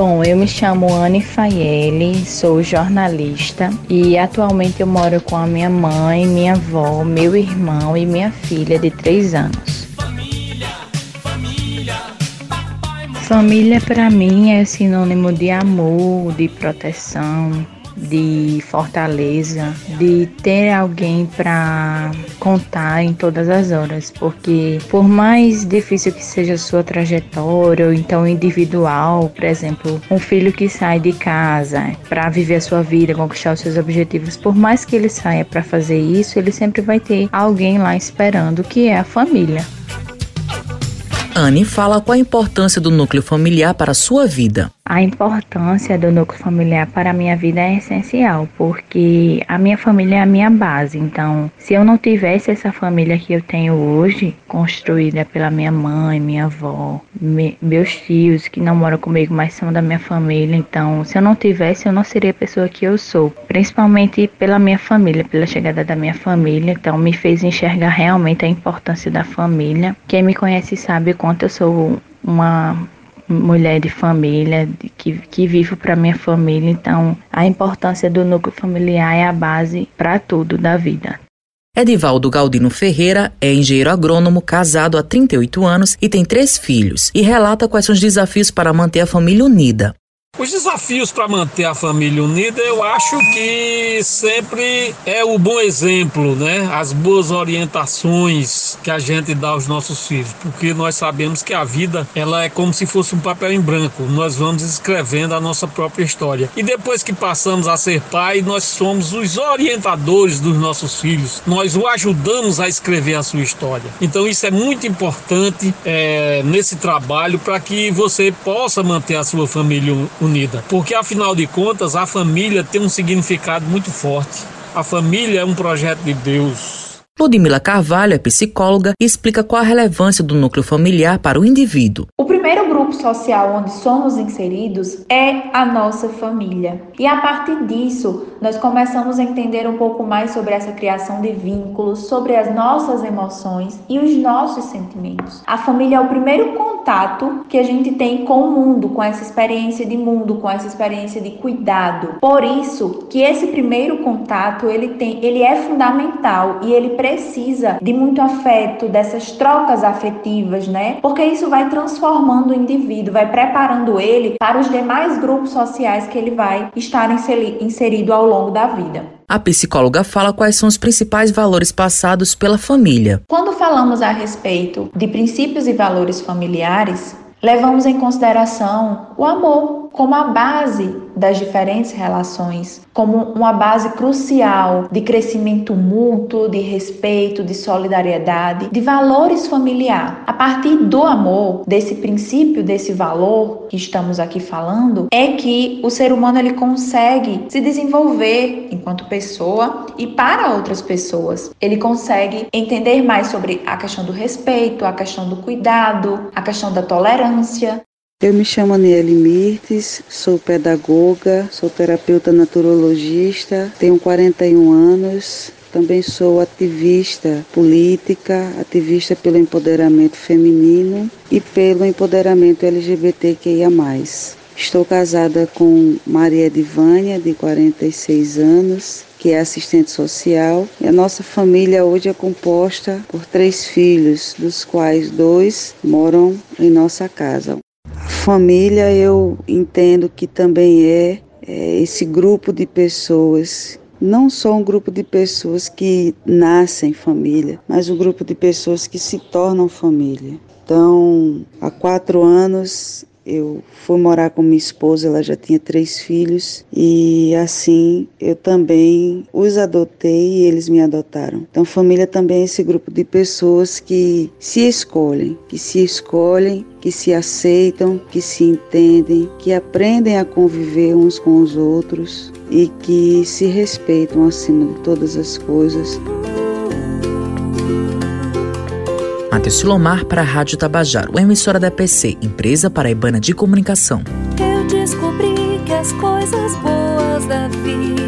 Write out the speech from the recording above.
Bom, eu me chamo Anne Faiele, sou jornalista e atualmente eu moro com a minha mãe, minha avó, meu irmão e minha filha de 3 anos. Família para mim é sinônimo de amor, de proteção, de fortaleza, de ter alguém para contar em todas as horas, porque por mais difícil que seja a sua trajetória, ou então individual, por exemplo, um filho que sai de casa para viver a sua vida, conquistar os seus objetivos, por mais que ele saia para fazer isso, ele sempre vai ter alguém lá esperando, que é a família. Anne fala qual a importância do núcleo familiar para a sua vida. A importância do núcleo familiar para a minha vida é essencial, porque a minha família é a minha base. Então, se eu não tivesse essa família que eu tenho hoje, construída pela minha mãe, minha avó, me, meus tios que não moram comigo, mas são da minha família, então, se eu não tivesse, eu não seria a pessoa que eu sou. Principalmente pela minha família, pela chegada da minha família, então me fez enxergar realmente a importância da família. Quem me conhece sabe o quanto eu sou uma mulher de família, que, que vivo para minha família, então a importância do núcleo familiar é a base para tudo da vida. Edivaldo Galdino Ferreira é engenheiro agrônomo, casado há 38 anos e tem três filhos, e relata quais são os desafios para manter a família unida. Os desafios para manter a família unida, eu acho que sempre é o bom exemplo, né? As boas orientações que a gente dá aos nossos filhos, porque nós sabemos que a vida ela é como se fosse um papel em branco. Nós vamos escrevendo a nossa própria história. E depois que passamos a ser pai, nós somos os orientadores dos nossos filhos. Nós o ajudamos a escrever a sua história. Então isso é muito importante é, nesse trabalho para que você possa manter a sua família unida unida. Porque afinal de contas, a família tem um significado muito forte. A família é um projeto de Deus. Ludmila Carvalho é psicóloga e explica qual a relevância do núcleo familiar para o indivíduo. O primeiro grupo social onde somos inseridos é a nossa família. E a partir disso, nós começamos a entender um pouco mais sobre essa criação de vínculos, sobre as nossas emoções e os nossos sentimentos. A família é o primeiro contato que a gente tem com o mundo, com essa experiência de mundo, com essa experiência de cuidado. Por isso que esse primeiro contato, ele tem, ele é fundamental e ele precisa de muito afeto, dessas trocas afetivas, né? Porque isso vai transformando o indivíduo, vai preparando ele para os demais grupos sociais que ele vai estar inserido ao longo da vida. A psicóloga fala quais são os principais valores passados pela família. Quando falamos a respeito de princípios e valores familiares, levamos em consideração o amor como a base das diferentes relações, como uma base crucial de crescimento mútuo, de respeito, de solidariedade, de valores familiar. A partir do amor, desse princípio, desse valor que estamos aqui falando, é que o ser humano ele consegue se desenvolver enquanto pessoa e para outras pessoas. Ele consegue entender mais sobre a questão do respeito, a questão do cuidado, a questão da tolerância, eu me chamo Aniele Mirtes, sou pedagoga, sou terapeuta naturologista, tenho 41 anos, também sou ativista política, ativista pelo empoderamento feminino e pelo empoderamento LGBTQIA. Estou casada com Maria Edivânia, de 46 anos, que é assistente social. E a nossa família hoje é composta por três filhos, dos quais dois moram em nossa casa. Família, eu entendo que também é, é esse grupo de pessoas não só um grupo de pessoas que nascem família, mas um grupo de pessoas que se tornam família. Então, há quatro anos eu fui morar com minha esposa, ela já tinha três filhos e assim eu também os adotei e eles me adotaram. Então, família também é esse grupo de pessoas que se escolhem, que se escolhem, que se aceitam, que se entendem, que aprendem a conviver uns com os outros e que se respeitam acima de todas as coisas. Matheus Silomar para a Rádio Tabajaro, emissora da PC, empresa paraibana de comunicação. Eu descobri que as coisas boas da vida